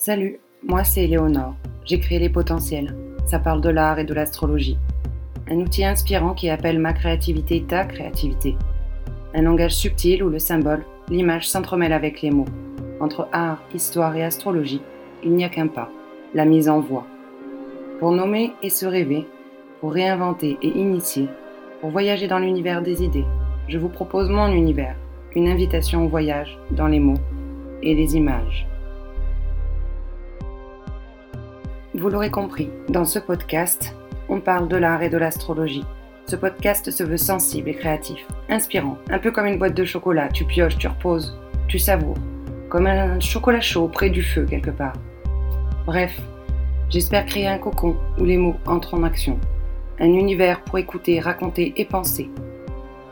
Salut, moi c'est Éléonore. J'ai créé Les Potentiels. Ça parle de l'art et de l'astrologie. Un outil inspirant qui appelle ma créativité ta créativité. Un langage subtil où le symbole, l'image s'entremêle avec les mots. Entre art, histoire et astrologie, il n'y a qu'un pas, la mise en voix. Pour nommer et se rêver, pour réinventer et initier, pour voyager dans l'univers des idées, je vous propose mon univers, une invitation au voyage dans les mots et les images. Vous l'aurez compris, dans ce podcast, on parle de l'art et de l'astrologie. Ce podcast se veut sensible et créatif, inspirant, un peu comme une boîte de chocolat. Tu pioches, tu reposes, tu savoures, comme un chocolat chaud près du feu quelque part. Bref, j'espère créer un cocon où les mots entrent en action. Un univers pour écouter, raconter et penser.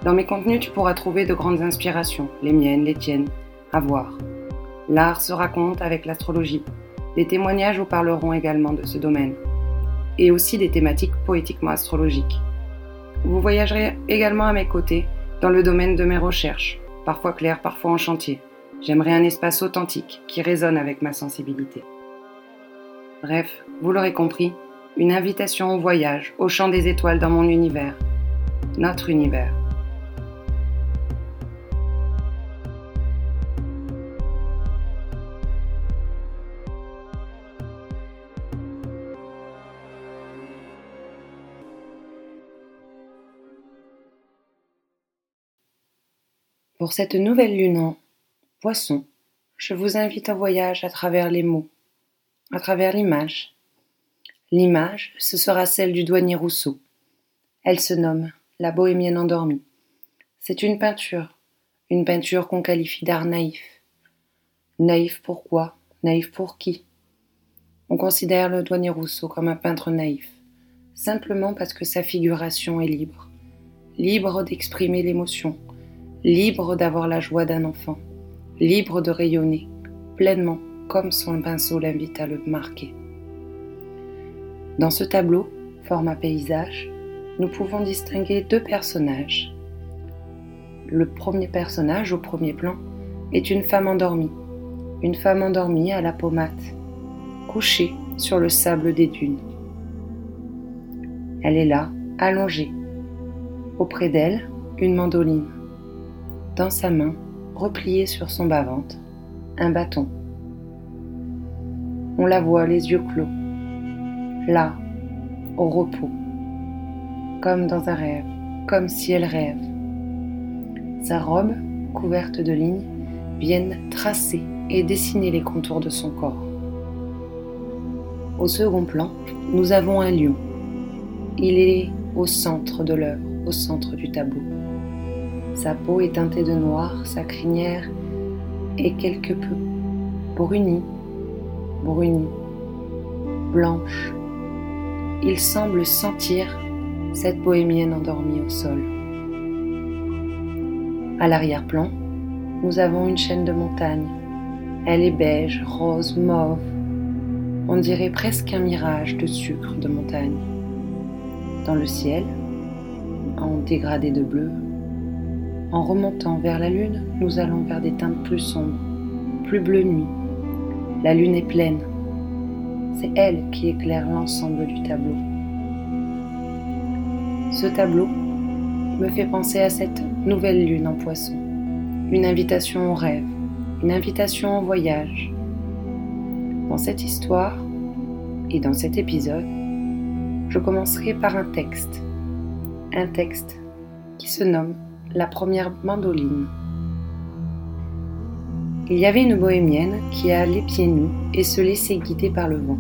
Dans mes contenus, tu pourras trouver de grandes inspirations, les miennes, les tiennes, à voir. L'art se raconte avec l'astrologie, des témoignages vous parleront également de ce domaine, et aussi des thématiques poétiquement astrologiques. Vous voyagerez également à mes côtés dans le domaine de mes recherches, parfois claires, parfois en chantier. J'aimerais un espace authentique qui résonne avec ma sensibilité. Bref, vous l'aurez compris, une invitation au voyage, au chant des étoiles dans mon univers, notre univers. Pour cette nouvelle lune en poisson, je vous invite au voyage à travers les mots, à travers l'image. L'image, ce sera celle du douanier Rousseau. Elle se nomme La bohémienne endormie. C'est une peinture, une peinture qu'on qualifie d'art naïf. Naïf pourquoi Naïf pour qui? On considère le douanier Rousseau comme un peintre naïf, simplement parce que sa figuration est libre, libre d'exprimer l'émotion, libre d'avoir la joie d'un enfant, libre de rayonner pleinement comme son pinceau l'invite à le marquer. Dans ce tableau, format paysage, nous pouvons distinguer deux personnages. Le premier personnage au premier plan est une femme endormie, une femme endormie à la peau mate, couchée sur le sable des dunes. Elle est là, allongée. Auprès d'elle, une mandoline dans sa main, repliée sur son bas-ventre, un bâton. On la voit les yeux clos, là, au repos, comme dans un rêve, comme si elle rêve. Sa robe, couverte de lignes, viennent tracer et dessiner les contours de son corps. Au second plan, nous avons un lion. Il est au centre de l'œuvre, au centre du tableau. Sa peau est teintée de noir, sa crinière est quelque peu brunie, brunie, blanche. Il semble sentir cette bohémienne endormie au sol. À l'arrière-plan, nous avons une chaîne de montagnes. Elle est beige, rose, mauve. On dirait presque un mirage de sucre de montagne. Dans le ciel, en dégradé de bleu, en remontant vers la lune, nous allons vers des teintes plus sombres, plus bleu nuit. La lune est pleine. C'est elle qui éclaire l'ensemble du tableau. Ce tableau me fait penser à cette nouvelle lune en poisson. Une invitation au rêve, une invitation au voyage. Dans cette histoire et dans cet épisode, je commencerai par un texte. Un texte qui se nomme la première mandoline. Il y avait une bohémienne qui a les pieds nus et se laissait guider par le vent.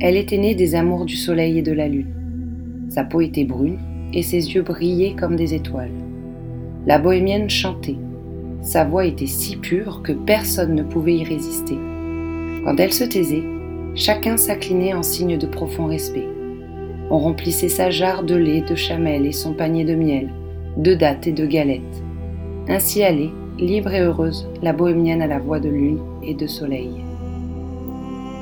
Elle était née des amours du soleil et de la lune. Sa peau était brune et ses yeux brillaient comme des étoiles. La bohémienne chantait. Sa voix était si pure que personne ne pouvait y résister. Quand elle se taisait, chacun s'inclinait en signe de profond respect. On remplissait sa jarre de lait de chamel et son panier de miel de dattes et de galettes. Ainsi allait, libre et heureuse, la bohémienne à la voix de lune et de soleil.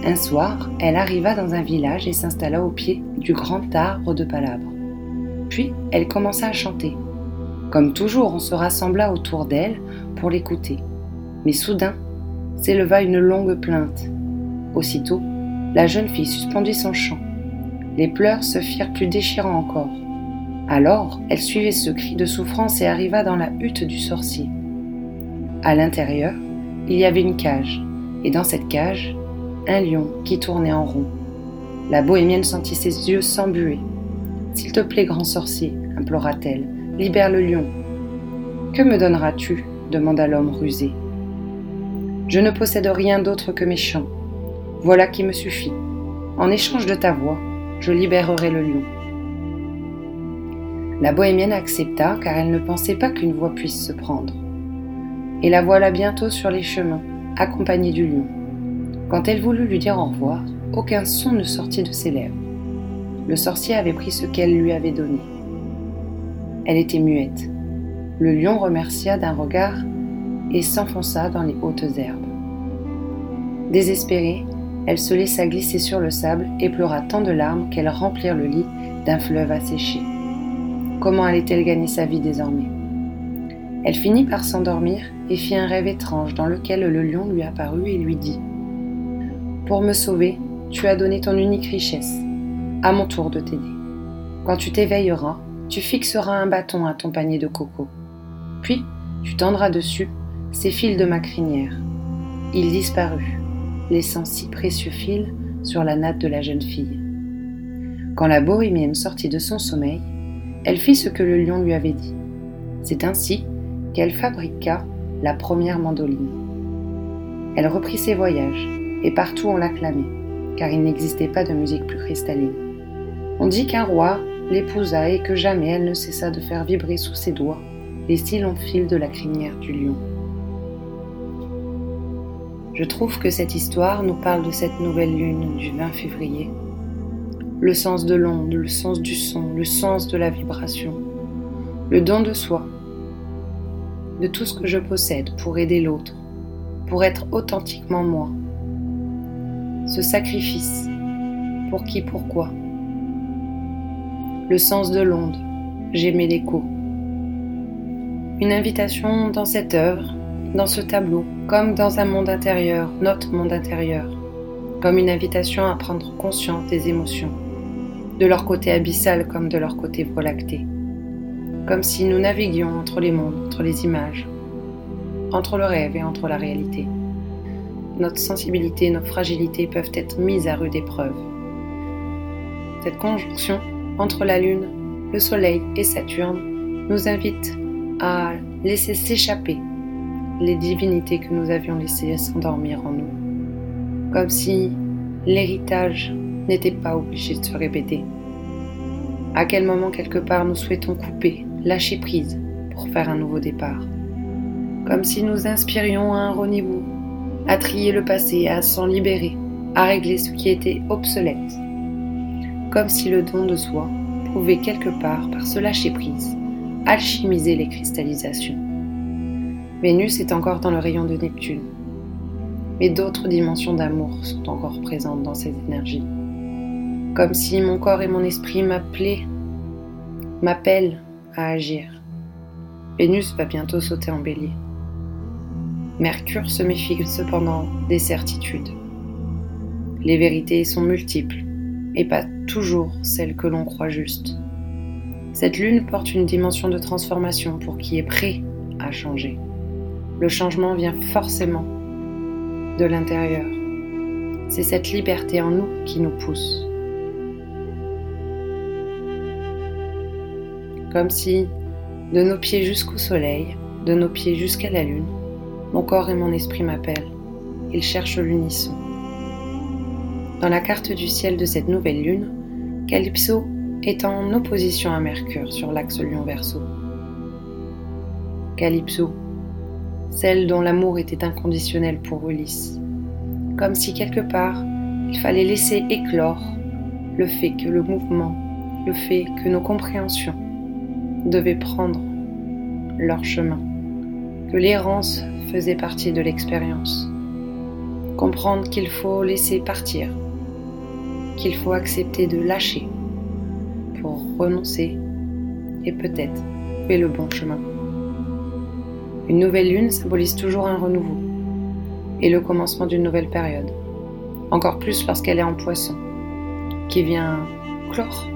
Un soir, elle arriva dans un village et s'installa au pied du grand arbre de palabre. Puis, elle commença à chanter. Comme toujours, on se rassembla autour d'elle pour l'écouter. Mais soudain, s'éleva une longue plainte. Aussitôt, la jeune fille suspendit son chant. Les pleurs se firent plus déchirants encore. Alors, elle suivit ce cri de souffrance et arriva dans la hutte du sorcier. À l'intérieur, il y avait une cage, et dans cette cage, un lion qui tournait en rond. La bohémienne sentit ses yeux s'embuer. S'il te plaît, grand sorcier, implora-t-elle, libère le lion. Que me donneras-tu? demanda l'homme rusé. Je ne possède rien d'autre que mes chants. Voilà qui me suffit. En échange de ta voix, je libérerai le lion. La bohémienne accepta car elle ne pensait pas qu'une voix puisse se prendre. Et la voilà bientôt sur les chemins, accompagnée du lion. Quand elle voulut lui dire au revoir, aucun son ne sortit de ses lèvres. Le sorcier avait pris ce qu'elle lui avait donné. Elle était muette. Le lion remercia d'un regard et s'enfonça dans les hautes herbes. Désespérée, elle se laissa glisser sur le sable et pleura tant de larmes qu'elles remplirent le lit d'un fleuve asséché. Comment allait-elle gagner sa vie désormais? Elle finit par s'endormir et fit un rêve étrange dans lequel le lion lui apparut et lui dit pour me sauver, tu as donné ton unique richesse. À mon tour de t'aider. Quand tu t'éveilleras, tu fixeras un bâton à ton panier de coco. Puis, tu tendras dessus ces fils de ma crinière. Il disparut, laissant six précieux fils sur la natte de la jeune fille. Quand la bohémienne sortit de son sommeil, elle fit ce que le lion lui avait dit. C'est ainsi qu'elle fabriqua la première mandoline. Elle reprit ses voyages et partout on l'acclamait, car il n'existait pas de musique plus cristalline. On dit qu'un roi l'épousa et que jamais elle ne cessa de faire vibrer sous ses doigts les si longs fils de la crinière du lion. Je trouve que cette histoire nous parle de cette nouvelle lune du 20 février. Le sens de l'onde, le sens du son, le sens de la vibration, le don de soi, de tout ce que je possède pour aider l'autre, pour être authentiquement moi, ce sacrifice. Pour qui, pourquoi? Le sens de l'onde, j'aimais l'écho. Une invitation dans cette œuvre, dans ce tableau, comme dans un monde intérieur, notre monde intérieur, comme une invitation à prendre conscience des émotions, de leur côté abyssal comme de leur côté volacté, comme si nous naviguions entre les mondes, entre les images, entre le rêve et entre la réalité notre sensibilité, nos fragilités peuvent être mises à rude épreuve. Cette conjonction entre la Lune, le Soleil et Saturne nous invite à laisser s'échapper les divinités que nous avions laissées s'endormir en nous, comme si l'héritage n'était pas obligé de se répéter. À quel moment quelque part nous souhaitons couper, lâcher prise pour faire un nouveau départ, comme si nous inspirions à un renouveau à trier le passé, à s'en libérer, à régler ce qui était obsolète. Comme si le don de soi pouvait quelque part, par ce lâcher-prise, alchimiser les cristallisations. Vénus est encore dans le rayon de Neptune, mais d'autres dimensions d'amour sont encore présentes dans ces énergies. Comme si mon corps et mon esprit m'appelaient, m'appellent à agir. Vénus va bientôt sauter en bélier. Mercure se méfie cependant des certitudes. Les vérités sont multiples et pas toujours celles que l'on croit justes. Cette lune porte une dimension de transformation pour qui est prêt à changer. Le changement vient forcément de l'intérieur. C'est cette liberté en nous qui nous pousse. Comme si, de nos pieds jusqu'au soleil, de nos pieds jusqu'à la lune, mon corps et mon esprit m'appellent. Ils cherchent l'unisson. Dans la carte du ciel de cette nouvelle lune, Calypso est en opposition à Mercure sur l'axe Lion-Verseau. Calypso, celle dont l'amour était inconditionnel pour Ulysse. Comme si quelque part, il fallait laisser éclore le fait que le mouvement, le fait que nos compréhensions devaient prendre leur chemin, que l'errance faisait partie de l'expérience. Comprendre qu'il faut laisser partir, qu'il faut accepter de lâcher pour renoncer et peut-être trouver le bon chemin. Une nouvelle lune symbolise toujours un renouveau et le commencement d'une nouvelle période. encore plus lorsqu'elle est en poisson, qui vient clore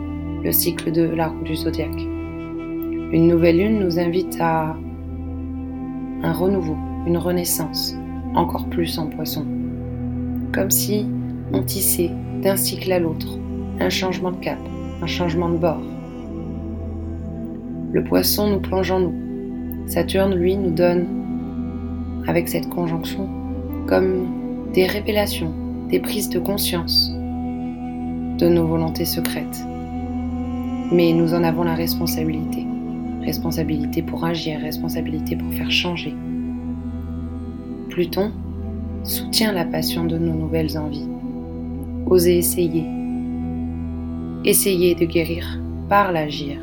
le cycle de l'arbre du zodiaque. Une nouvelle lune nous invite à un renouveau, une renaissance, encore plus en poisson. Comme si on tissait d'un cycle à l'autre un changement de cap, un changement de bord. Le poisson nous plonge en nous. Saturne, lui, nous donne, avec cette conjonction, comme des révélations, des prises de conscience de nos volontés secrètes. Mais nous en avons la responsabilité. Responsabilité pour agir, responsabilité pour faire changer. Pluton soutient la passion de nos nouvelles envies. Osez essayer. Essayez de guérir par l'agir.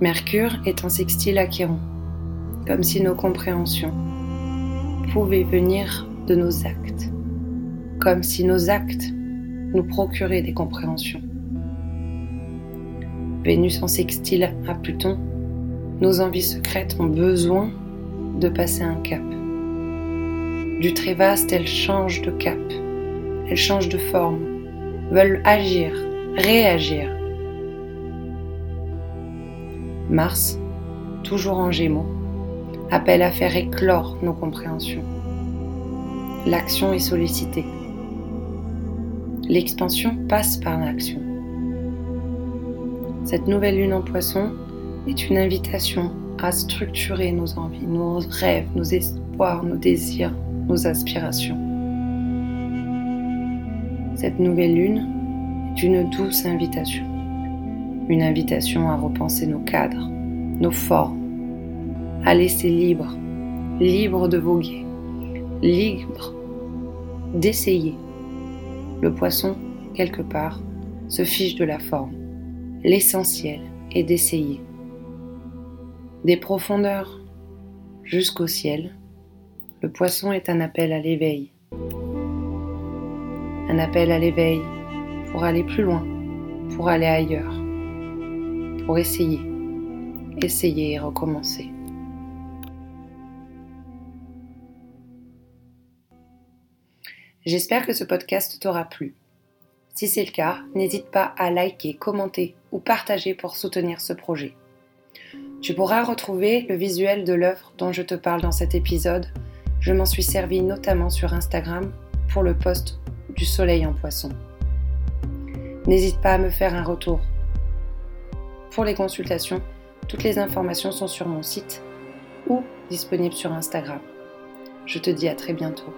Mercure est en sextile Chiron, comme si nos compréhensions pouvaient venir de nos actes, comme si nos actes nous procuraient des compréhensions. Vénus en sextile à Pluton, nos envies secrètes ont besoin de passer un cap. Du très vaste, elles changent de cap, elles changent de forme, veulent agir, réagir. Mars, toujours en gémeaux, appelle à faire éclore nos compréhensions. L'action est sollicitée. L'expansion passe par l'action. Cette nouvelle lune en poisson est une invitation à structurer nos envies, nos rêves, nos espoirs, nos désirs, nos aspirations. Cette nouvelle lune est une douce invitation. Une invitation à repenser nos cadres, nos formes, à laisser libre, libre de voguer, libre d'essayer. Le poisson, quelque part, se fiche de la forme. L'essentiel est d'essayer. Des profondeurs jusqu'au ciel, le poisson est un appel à l'éveil. Un appel à l'éveil pour aller plus loin, pour aller ailleurs, pour essayer, essayer et recommencer. J'espère que ce podcast t'aura plu. Si c'est le cas, n'hésite pas à liker, commenter ou partager pour soutenir ce projet. Tu pourras retrouver le visuel de l'œuvre dont je te parle dans cet épisode. Je m'en suis servi notamment sur Instagram pour le post du soleil en poisson. N'hésite pas à me faire un retour. Pour les consultations, toutes les informations sont sur mon site ou disponibles sur Instagram. Je te dis à très bientôt.